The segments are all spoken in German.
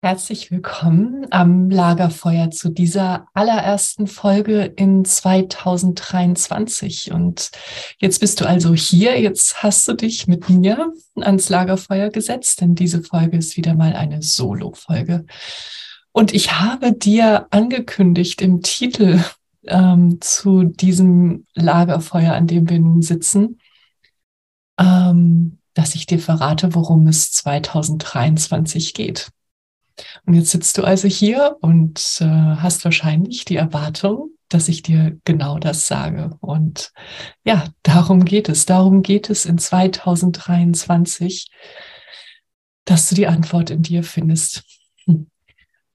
Herzlich willkommen am Lagerfeuer zu dieser allerersten Folge in 2023. Und jetzt bist du also hier, jetzt hast du dich mit mir ans Lagerfeuer gesetzt, denn diese Folge ist wieder mal eine Solo-Folge. Und ich habe dir angekündigt im Titel ähm, zu diesem Lagerfeuer, an dem wir nun sitzen, ähm, dass ich dir verrate, worum es 2023 geht. Und jetzt sitzt du also hier und äh, hast wahrscheinlich die Erwartung, dass ich dir genau das sage. Und ja, darum geht es. Darum geht es in 2023, dass du die Antwort in dir findest. Hm.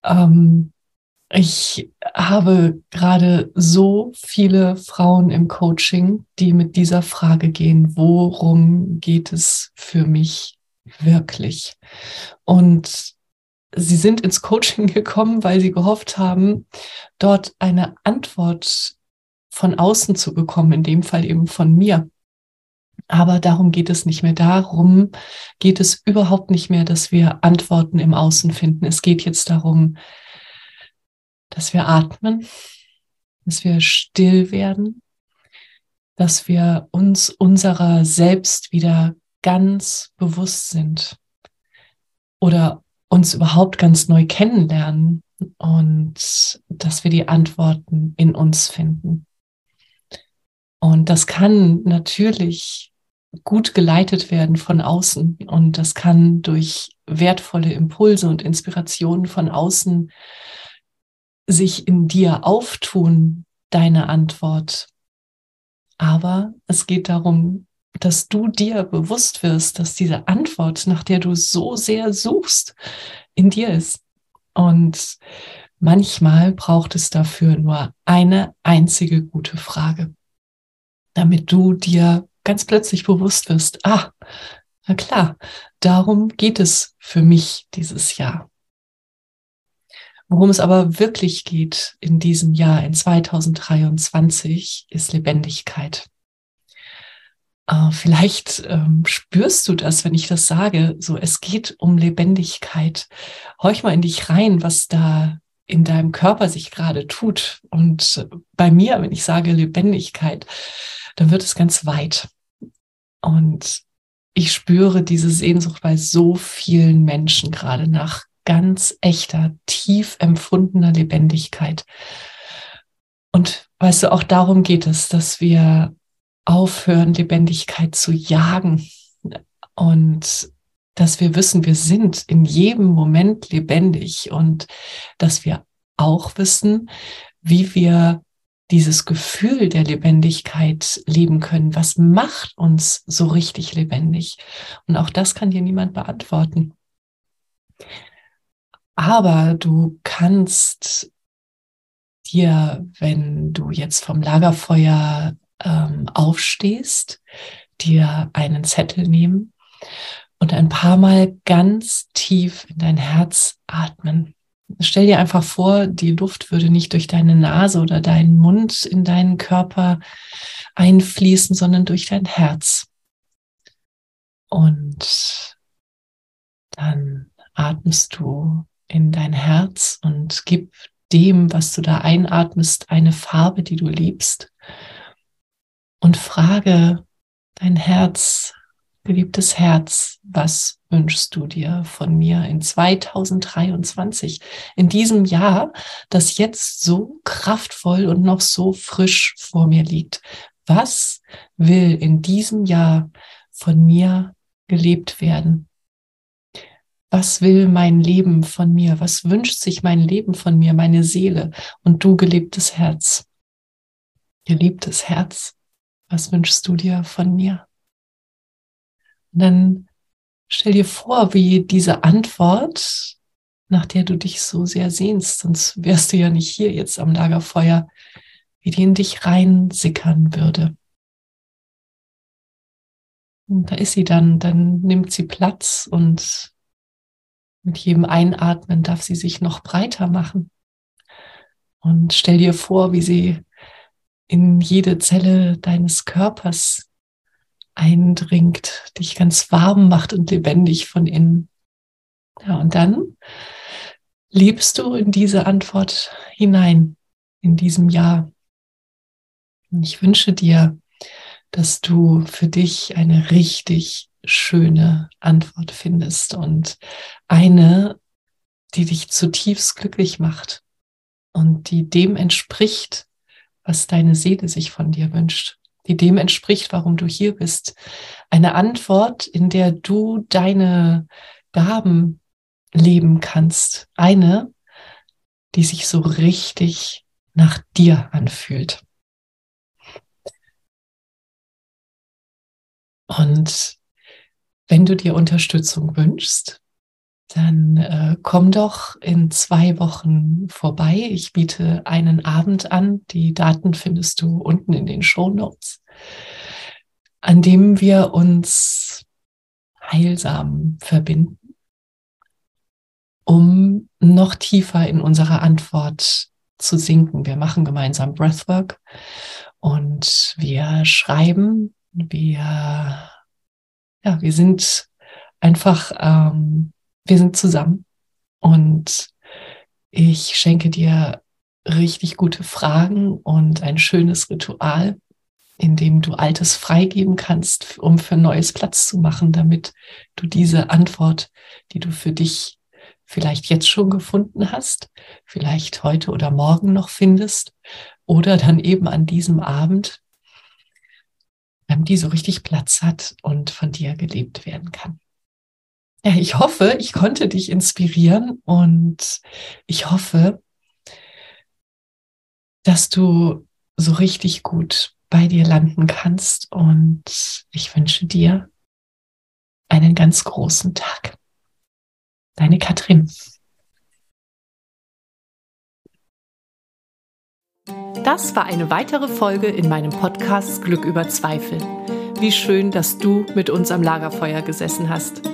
Ähm, ich habe gerade so viele Frauen im Coaching, die mit dieser Frage gehen, worum geht es für mich wirklich? Und sie sind ins Coaching gekommen, weil sie gehofft haben, dort eine Antwort von außen zu bekommen, in dem Fall eben von mir. Aber darum geht es nicht mehr. Darum geht es überhaupt nicht mehr, dass wir Antworten im Außen finden. Es geht jetzt darum, dass wir atmen, dass wir still werden, dass wir uns unserer selbst wieder ganz bewusst sind oder uns überhaupt ganz neu kennenlernen und dass wir die Antworten in uns finden. Und das kann natürlich gut geleitet werden von außen und das kann durch wertvolle Impulse und Inspirationen von außen sich in dir auftun, deine Antwort. Aber es geht darum, dass du dir bewusst wirst, dass diese Antwort, nach der du so sehr suchst, in dir ist. Und manchmal braucht es dafür nur eine einzige gute Frage, damit du dir ganz plötzlich bewusst wirst, ah, na klar, darum geht es für mich dieses Jahr. Worum es aber wirklich geht in diesem Jahr, in 2023, ist Lebendigkeit. Uh, vielleicht ähm, spürst du das, wenn ich das sage. So, es geht um Lebendigkeit. Horch mal in dich rein, was da in deinem Körper sich gerade tut. Und bei mir, wenn ich sage Lebendigkeit, dann wird es ganz weit. Und ich spüre diese Sehnsucht bei so vielen Menschen gerade nach ganz echter, tief empfundener Lebendigkeit. Und weißt du, auch darum geht es, dass wir aufhören, Lebendigkeit zu jagen und dass wir wissen, wir sind in jedem Moment lebendig und dass wir auch wissen, wie wir dieses Gefühl der Lebendigkeit leben können. Was macht uns so richtig lebendig? Und auch das kann dir niemand beantworten. Aber du kannst dir, wenn du jetzt vom Lagerfeuer ähm, aufstehst, dir einen Zettel nehmen und ein paar Mal ganz tief in dein Herz atmen. Stell dir einfach vor, die Luft würde nicht durch deine Nase oder deinen Mund in deinen Körper einfließen, sondern durch dein Herz. Und dann atmest du in dein Herz und gib dem, was du da einatmest, eine Farbe, die du liebst. Und frage dein Herz, geliebtes Herz, was wünschst du dir von mir in 2023, in diesem Jahr, das jetzt so kraftvoll und noch so frisch vor mir liegt? Was will in diesem Jahr von mir gelebt werden? Was will mein Leben von mir? Was wünscht sich mein Leben von mir, meine Seele und du geliebtes Herz? Geliebtes Herz, was wünschst du dir von mir? Und dann stell dir vor, wie diese Antwort, nach der du dich so sehr sehnst, sonst wärst du ja nicht hier jetzt am Lagerfeuer, wie die in dich reinsickern würde. Und da ist sie dann, dann nimmt sie Platz und mit jedem Einatmen darf sie sich noch breiter machen. Und stell dir vor, wie sie in jede Zelle deines Körpers eindringt, dich ganz warm macht und lebendig von innen. Ja, und dann lebst du in diese Antwort hinein in diesem Jahr. Und ich wünsche dir, dass du für dich eine richtig schöne Antwort findest und eine, die dich zutiefst glücklich macht und die dem entspricht, was deine Seele sich von dir wünscht die dem entspricht, warum du hier bist. Eine Antwort, in der du deine Gaben leben kannst. Eine, die sich so richtig nach dir anfühlt. Und wenn du dir Unterstützung wünschst, dann äh, komm doch in zwei Wochen vorbei. Ich biete einen Abend an. Die Daten findest du unten in den Show Notes, an dem wir uns heilsam verbinden, um noch tiefer in unsere Antwort zu sinken. Wir machen gemeinsam Breathwork und wir schreiben, wir, ja, wir sind einfach ähm, wir sind zusammen und ich schenke dir richtig gute Fragen und ein schönes Ritual, in dem du Altes freigeben kannst, um für Neues Platz zu machen, damit du diese Antwort, die du für dich vielleicht jetzt schon gefunden hast, vielleicht heute oder morgen noch findest oder dann eben an diesem Abend, die so richtig Platz hat und von dir gelebt werden kann. Ja, ich hoffe, ich konnte dich inspirieren und ich hoffe, dass du so richtig gut bei dir landen kannst und ich wünsche dir einen ganz großen Tag. Deine Katrin. Das war eine weitere Folge in meinem Podcast Glück über Zweifel. Wie schön, dass du mit uns am Lagerfeuer gesessen hast.